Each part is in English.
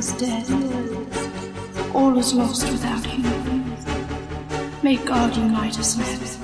is dead. All is lost without him. May God unite us next.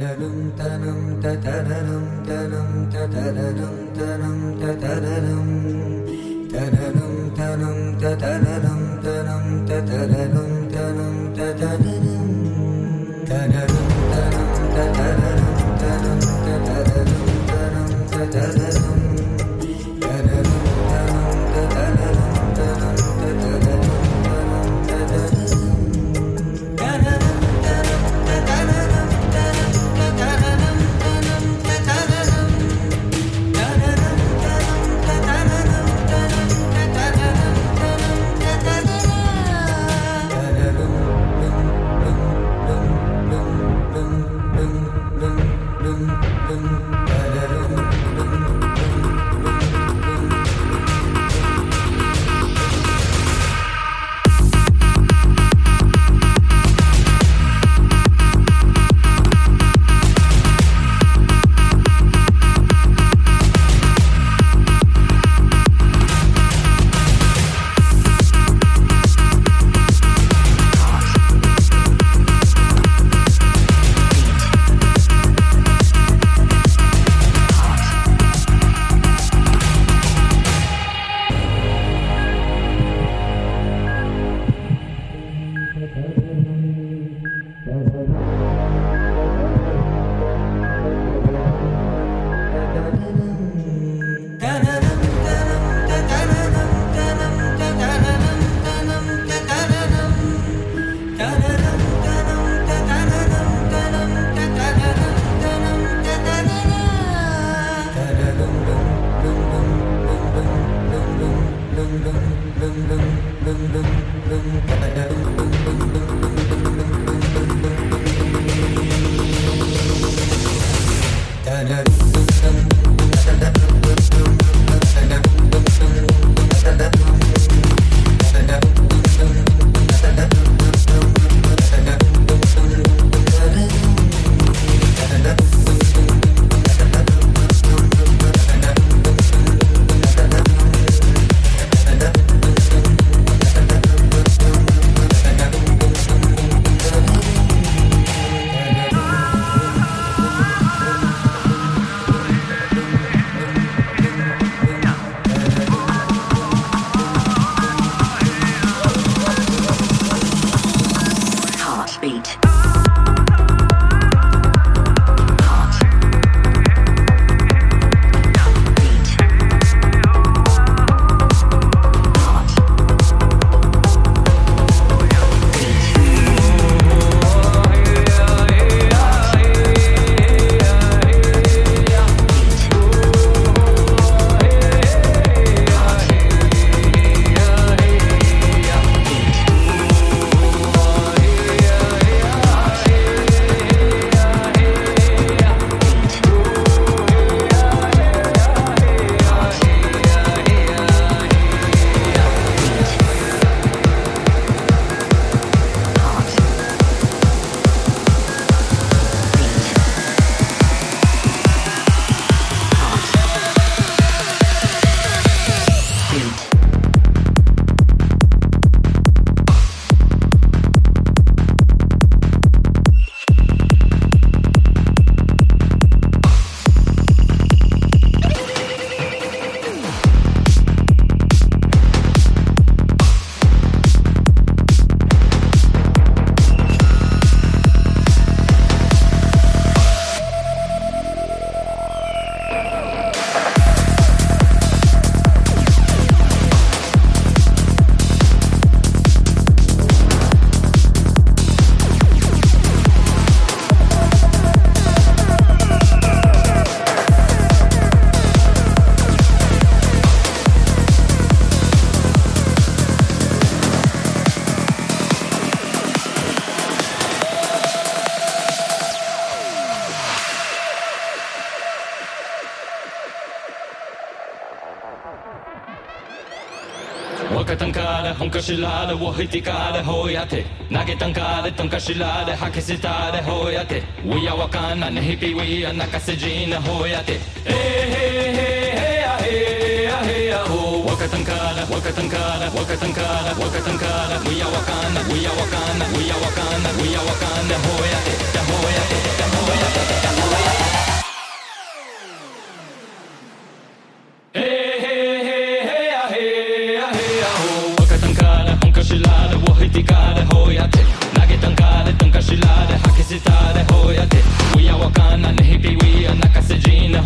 da da da حكا تنكالة هنكا شلالة وهيتي كالة هوياتي ناكي تنكالة تنكا شلالة حكي ستالة هوياتي ويا وكان نهيبي ويا ناكا سجينة هوياتي هي هي هي هي هي هو وكتنكالة وكتنكالة وكتنكالة وكتنكالة ويا وكان ويا وكان ويا وكان ويا وكان هوياتي هوياتي هوياتي هوياتي ridicare, hoiate Nage tankashilare, hakisitare, hoiate Uia wakana, nehipiwia, nakasejine,